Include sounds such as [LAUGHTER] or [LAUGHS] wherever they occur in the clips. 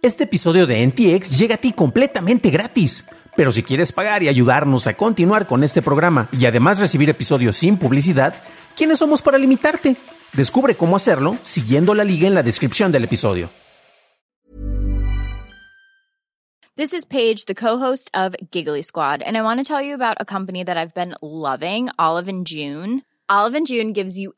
Este episodio de NTX llega a ti completamente gratis. Pero si quieres pagar y ayudarnos a continuar con este programa y además recibir episodios sin publicidad, ¿quiénes somos para limitarte? Descubre cómo hacerlo siguiendo la liga en la descripción del episodio. This is Paige, the co-host of Giggly Squad, and I want to tell you about a company that I've been loving, Olive and June. Olive and June gives you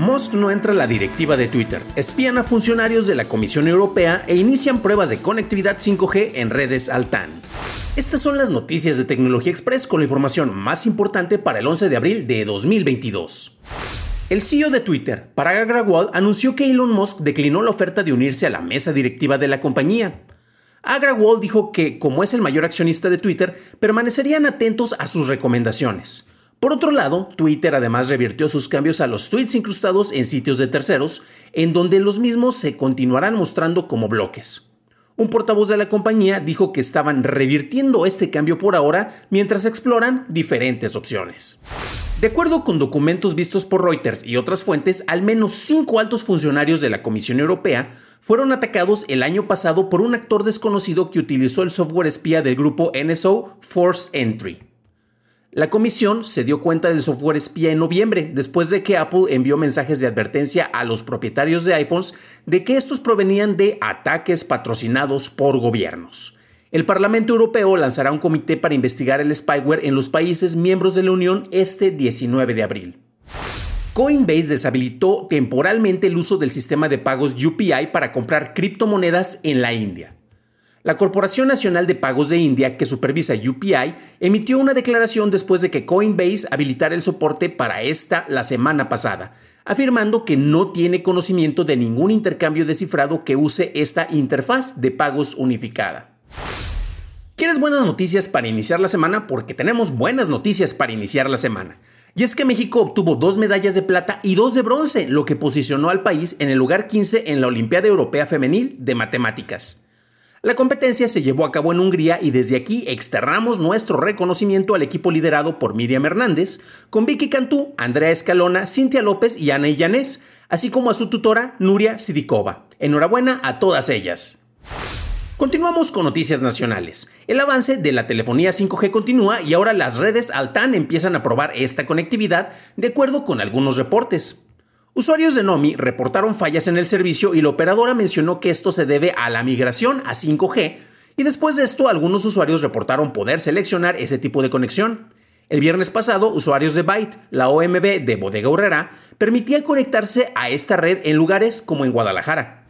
Musk no entra a la directiva de Twitter, espían a funcionarios de la Comisión Europea e inician pruebas de conectividad 5G en redes Altan. Estas son las noticias de Tecnología Express con la información más importante para el 11 de abril de 2022. El CEO de Twitter, Parag Agrawal, anunció que Elon Musk declinó la oferta de unirse a la mesa directiva de la compañía. Agrawal dijo que, como es el mayor accionista de Twitter, permanecerían atentos a sus recomendaciones. Por otro lado, Twitter además revirtió sus cambios a los tweets incrustados en sitios de terceros, en donde los mismos se continuarán mostrando como bloques. Un portavoz de la compañía dijo que estaban revirtiendo este cambio por ahora mientras exploran diferentes opciones. De acuerdo con documentos vistos por Reuters y otras fuentes, al menos cinco altos funcionarios de la Comisión Europea fueron atacados el año pasado por un actor desconocido que utilizó el software espía del grupo NSO Force Entry. La comisión se dio cuenta del software espía en noviembre, después de que Apple envió mensajes de advertencia a los propietarios de iPhones de que estos provenían de ataques patrocinados por gobiernos. El Parlamento Europeo lanzará un comité para investigar el spyware en los países miembros de la Unión este 19 de abril. Coinbase deshabilitó temporalmente el uso del sistema de pagos UPI para comprar criptomonedas en la India. La Corporación Nacional de Pagos de India, que supervisa UPI, emitió una declaración después de que Coinbase habilitara el soporte para esta la semana pasada, afirmando que no tiene conocimiento de ningún intercambio de cifrado que use esta interfaz de pagos unificada. ¿Quieres buenas noticias para iniciar la semana? Porque tenemos buenas noticias para iniciar la semana. Y es que México obtuvo dos medallas de plata y dos de bronce, lo que posicionó al país en el lugar 15 en la Olimpiada Europea Femenil de Matemáticas. La competencia se llevó a cabo en Hungría y desde aquí externamos nuestro reconocimiento al equipo liderado por Miriam Hernández, con Vicky Cantú, Andrea Escalona, Cintia López y Ana Illanés, así como a su tutora Nuria Sidikova. Enhorabuena a todas ellas. Continuamos con noticias nacionales. El avance de la telefonía 5G continúa y ahora las redes Altan empiezan a probar esta conectividad de acuerdo con algunos reportes. Usuarios de Nomi reportaron fallas en el servicio y la operadora mencionó que esto se debe a la migración a 5G y después de esto algunos usuarios reportaron poder seleccionar ese tipo de conexión. El viernes pasado, usuarios de Byte, la OMB de Bodega Urrera, permitía conectarse a esta red en lugares como en Guadalajara.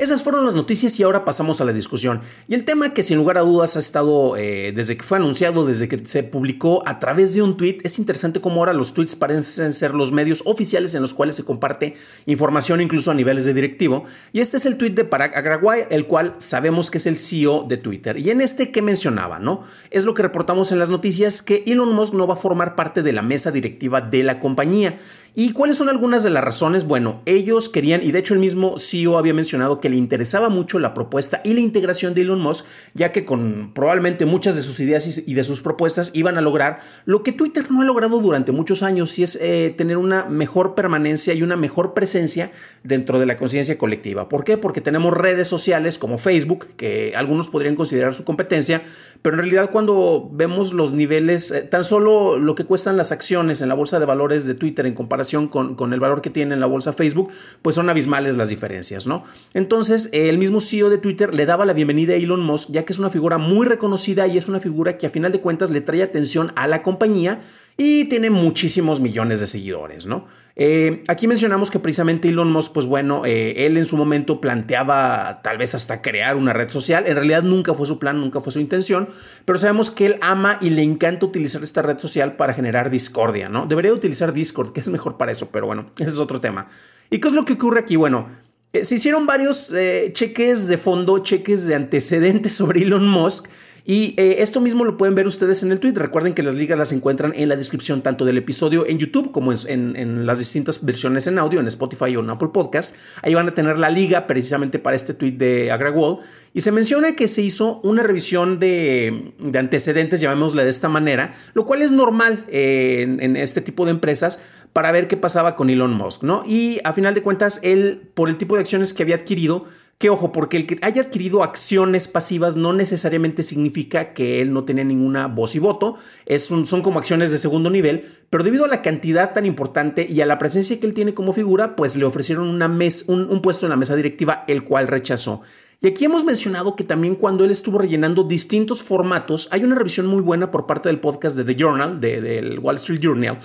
Esas fueron las noticias y ahora pasamos a la discusión. Y el tema que sin lugar a dudas ha estado eh, desde que fue anunciado, desde que se publicó a través de un tweet, es interesante cómo ahora los tweets parecen ser los medios oficiales en los cuales se comparte información incluso a niveles de directivo. Y este es el tweet de Parag Agrawal, el cual sabemos que es el CEO de Twitter. Y en este que mencionaba, ¿no? Es lo que reportamos en las noticias que Elon Musk no va a formar parte de la mesa directiva de la compañía. ¿Y cuáles son algunas de las razones? Bueno, ellos querían, y de hecho el mismo CEO había mencionado que le interesaba mucho la propuesta y la integración de Elon Musk, ya que con probablemente muchas de sus ideas y de sus propuestas iban a lograr lo que Twitter no ha logrado durante muchos años, y es eh, tener una mejor permanencia y una mejor presencia dentro de la conciencia colectiva. ¿Por qué? Porque tenemos redes sociales como Facebook, que algunos podrían considerar su competencia, pero en realidad cuando vemos los niveles, eh, tan solo lo que cuestan las acciones en la bolsa de valores de Twitter en comparación con, el valor que tiene en la bolsa Facebook, pues son abismales las diferencias, ¿no? Entonces, el mismo CEO de Twitter le daba la bienvenida a Elon Musk, ya que es una figura muy reconocida y es una figura que a final de cuentas le trae atención a la compañía y tiene muchísimos millones de seguidores, ¿no? Eh, aquí mencionamos que precisamente Elon Musk, pues bueno, eh, él en su momento planteaba tal vez hasta crear una red social. En realidad nunca fue su plan, nunca fue su intención, pero sabemos que él ama y le encanta utilizar esta red social para generar discordia, ¿no? Debería utilizar Discord, que es mejor para eso, pero bueno, ese es otro tema. ¿Y qué es lo que ocurre aquí? Bueno, eh, se hicieron varios cheques de fondo, cheques de antecedentes sobre Elon Musk y eh, esto mismo lo pueden ver ustedes en el tweet. Recuerden que las ligas las encuentran en la descripción tanto del episodio en YouTube como en, las distintas versiones en audio, en Spotify o en Apple Podcast. Ahí van a tener la liga precisamente para este tweet de AgraWall. Y se menciona que se hizo una revisión de, antecedentes, llamémosle de esta manera, lo cual es normal eh, en, en, este tipo de empresas para ver qué pasaba con Elon Musk, ¿no? Y a final de cuentas, él, por el tipo de acciones que había adquirido, que ojo, porque el que haya adquirido acciones pasivas no necesariamente significa que él no tenía ninguna voz y voto, es son como acciones de segundo nivel, pero debido a la cantidad tan importante y a la presencia que él tiene como figura, pues le ofrecieron una un, un puesto en la mesa directiva, el cual rechazó. Y aquí hemos mencionado que también cuando él estuvo rellenando distintos formatos, hay una revisión muy buena por parte del podcast de The Journal, del Wall Street Journal,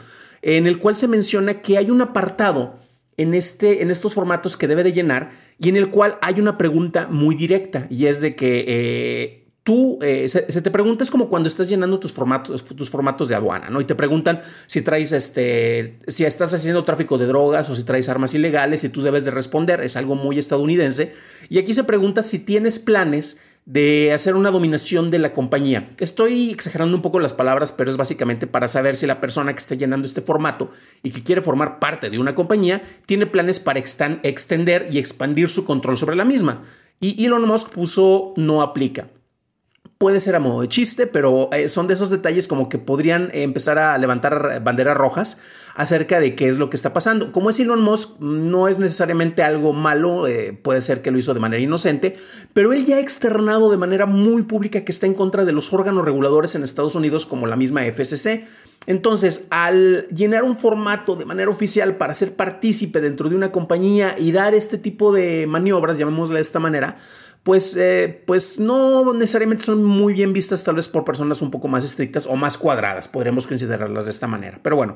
en el cual se menciona que hay un apartado en, este, en estos formatos que debe de llenar y en el cual hay una pregunta muy directa y es de que eh, tú, eh, se, te pregunta, es como cuando estás llenando tus formatos, tus formatos de aduana, ¿no? Y te preguntan si traes, este, si estás haciendo tráfico de drogas o si traes armas ilegales y tú debes de responder, es algo muy estadounidense. Y aquí se pregunta si tienes planes de hacer una dominación de la compañía. Estoy exagerando un poco las palabras, pero es básicamente para saber si la persona que está llenando este formato y que quiere formar parte de una compañía tiene planes para extender y expandir su control sobre la misma. Y Elon Musk puso no aplica puede ser a modo de chiste, pero eh, son de esos detalles como que podrían empezar a levantar banderas rojas acerca de qué es lo que está pasando. Como es Elon Musk, no es necesariamente algo malo, eh, puede ser que lo hizo de manera inocente, pero él ya ha externado de manera muy pública que está en contra de los órganos reguladores en Estados Unidos como la misma FCC. Entonces, al llenar un formato de manera oficial para ser partícipe dentro de una compañía y dar este tipo de maniobras, llamémosla de esta manera, pues, eh, pues no necesariamente son muy bien vistas tal vez por personas un poco más estrictas o más cuadradas, podremos considerarlas de esta manera. Pero bueno,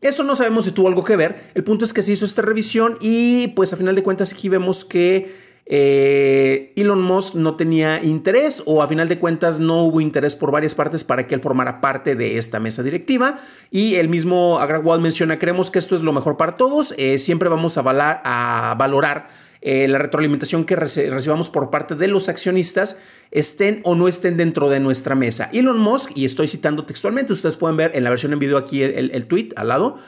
eso no sabemos si tuvo algo que ver. El punto es que se hizo esta revisión y pues a final de cuentas aquí vemos que eh, Elon Musk no tenía interés o a final de cuentas no hubo interés por varias partes para que él formara parte de esta mesa directiva y el mismo Agrawal menciona creemos que esto es lo mejor para todos, eh, siempre vamos a valorar eh, la retroalimentación que recibamos por parte de los accionistas estén o no estén dentro de nuestra mesa. Elon Musk, y estoy citando textualmente, ustedes pueden ver en la versión en video aquí el, el tweet al lado.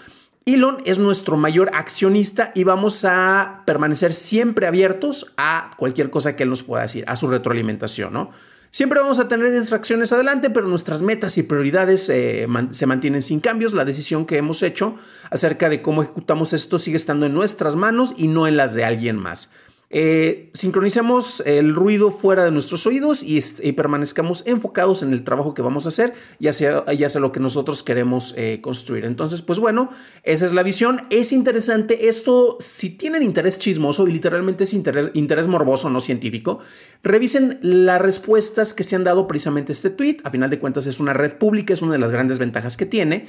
Elon es nuestro mayor accionista y vamos a permanecer siempre abiertos a cualquier cosa que él nos pueda decir, a su retroalimentación, ¿no? Siempre vamos a tener distracciones adelante, pero nuestras metas y prioridades eh, se mantienen sin cambios. La decisión que hemos hecho acerca de cómo ejecutamos esto sigue estando en nuestras manos y no en las de alguien más. Eh, sincronicemos el ruido fuera de nuestros oídos y, permanezcamos enfocados en el trabajo que vamos a hacer y hacia, lo que nosotros queremos eh, construir. Entonces, pues bueno, esa es la visión. Es interesante esto, si tienen interés chismoso y literalmente es interés, interés morboso, no científico, revisen las respuestas que se han dado precisamente a este tweet. A final de cuentas es una red pública, es una de las grandes ventajas que tiene.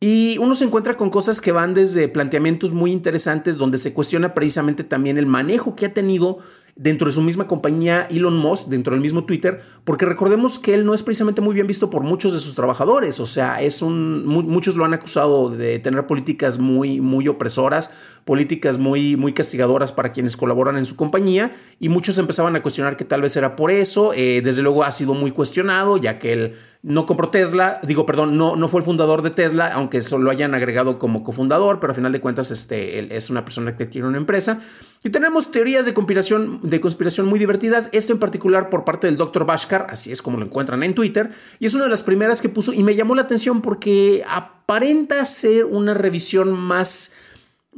Y uno se encuentra con cosas que van desde planteamientos muy interesantes donde se cuestiona precisamente también el manejo que ha tenido dentro de su misma compañía Elon Musk, dentro del mismo Twitter, porque recordemos que él no es precisamente muy bien visto por muchos de sus trabajadores, o sea, es un muchos lo han acusado de tener políticas muy muy opresoras, políticas muy muy castigadoras para quienes colaboran en su compañía y muchos empezaban a cuestionar que tal vez era por eso, eh, desde luego ha sido muy cuestionado ya que él no compró Tesla, digo, perdón, no, no fue el fundador de Tesla, aunque solo lo hayan agregado como cofundador, pero a final de cuentas este, él es una persona que tiene una empresa. Y tenemos teorías de conspiración, de conspiración muy divertidas, esto en particular por parte del Dr. Bashkar, así es como lo encuentran en Twitter, y es una de las primeras que puso y me llamó la atención porque aparenta ser una revisión más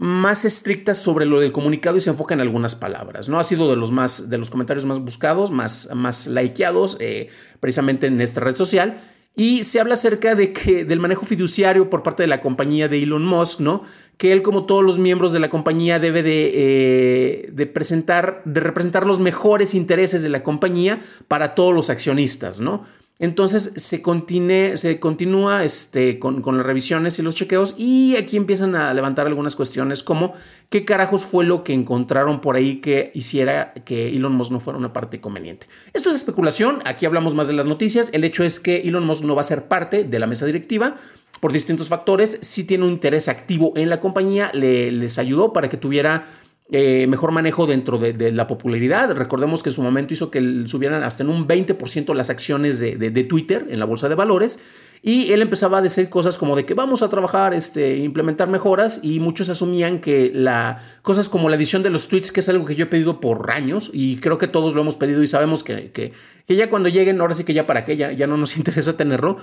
más estricta sobre lo del comunicado y se enfoca en algunas palabras. No ha sido de los más de los comentarios más buscados, más, más likeados, eh, precisamente en esta red social. Y se habla acerca de que del manejo fiduciario por parte de la compañía de Elon Musk, ¿no? Que él, como todos los miembros de la compañía, debe de, eh, presentar, de representar los mejores intereses de la compañía para todos los accionistas, ¿no? Entonces se, continúa este, con, las revisiones y los chequeos y aquí empiezan a levantar algunas cuestiones como qué carajos fue lo que encontraron por ahí que hiciera que Elon Musk no fuera una parte conveniente. Esto es especulación, aquí hablamos más de las noticias, el hecho es que Elon Musk no va a ser parte de la mesa directiva por distintos factores, si tiene un interés activo en la compañía, les ayudó para que tuviera eh, mejor manejo dentro de, la popularidad. Recordemos que en su momento hizo que subieran hasta en un 20% las acciones de, Twitter en la bolsa de valores. Y él empezaba a decir cosas como de que vamos a trabajar, este, implementar mejoras y muchos asumían que la, cosas como la edición de los tweets, que es algo que yo he pedido por años y creo que todos lo hemos pedido y sabemos que, que, ya cuando lleguen, ahora sí que ya para qué, ya, ya no nos [LAUGHS] interesa tenerlo,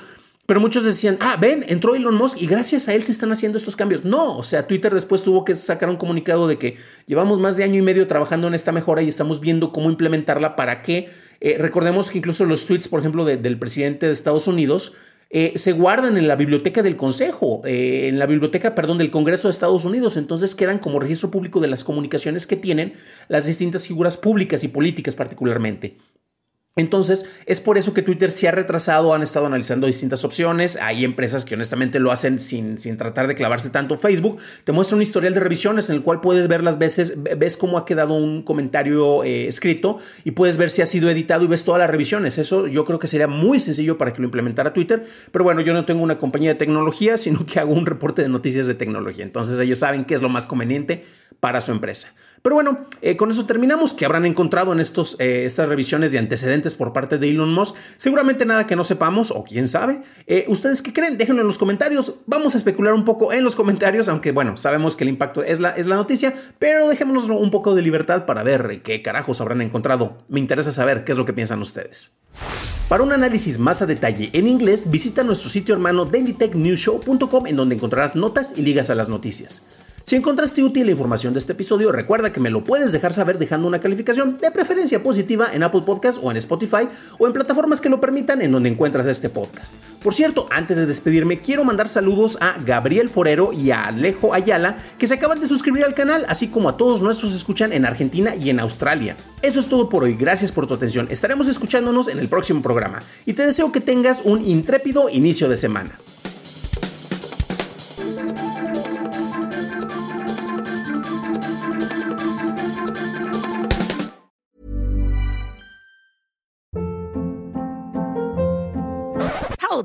pero muchos decían, ah, ven, entró Elon Musk y gracias a él se están haciendo estos cambios. No, o sea, Twitter después tuvo que sacar un comunicado de que llevamos más de año y medio trabajando en esta mejora y estamos viendo cómo implementarla para que, eh, recordemos que incluso los tweets, por ejemplo, del presidente de Estados Unidos, eh, se guardan en la biblioteca del Consejo, eh, en la biblioteca, perdón, del Congreso de Estados Unidos. Entonces quedan como registro público de las comunicaciones que tienen las distintas figuras públicas y políticas particularmente. Entonces, es por eso que Twitter se ha retrasado, han estado analizando distintas opciones. Hay empresas que honestamente lo hacen sin, sin tratar de clavarse tanto. Facebook te muestra un historial de revisiones en el cual puedes ver las veces, ves cómo ha quedado un comentario eh, escrito y puedes ver si ha sido editado y ves todas las revisiones. Eso yo creo que sería muy sencillo para que lo implementara Twitter. Pero bueno, yo no tengo una compañía de tecnología, [LAUGHS] sino que hago un reporte de noticias de tecnología. Entonces ellos saben qué es lo más conveniente para su empresa. Pero bueno, eh, con eso terminamos. que habrán encontrado en estos, eh, estas revisiones de antecedentes por parte de Elon Musk? Seguramente nada que no sepamos, o quién sabe. Eh, ¿Ustedes qué creen? Déjenlo en los comentarios. Vamos a especular un poco en los comentarios, aunque bueno, sabemos que el impacto es la, es la noticia, pero dejémonos un poco de libertad para ver qué carajos habrán encontrado. Me interesa saber qué es lo que piensan ustedes. Para un análisis más a detalle en inglés, visita nuestro sitio hermano dailytechnewshow.com en donde encontrarás notas y ligas a las noticias. Si encontraste útil la información de este episodio, recuerda que me lo puedes dejar saber dejando una calificación de preferencia positiva en Apple Podcast o en Spotify o en plataformas que lo permitan en donde encuentras este podcast. Por cierto, antes de despedirme, quiero mandar saludos a Gabriel Forero y a Alejo Ayala que se acaban de suscribir al canal, así como a todos nuestros escuchan en Argentina y en Australia. Eso es todo por hoy, gracias por tu atención. Estaremos escuchándonos en el próximo programa y te deseo que tengas un intrépido inicio de semana.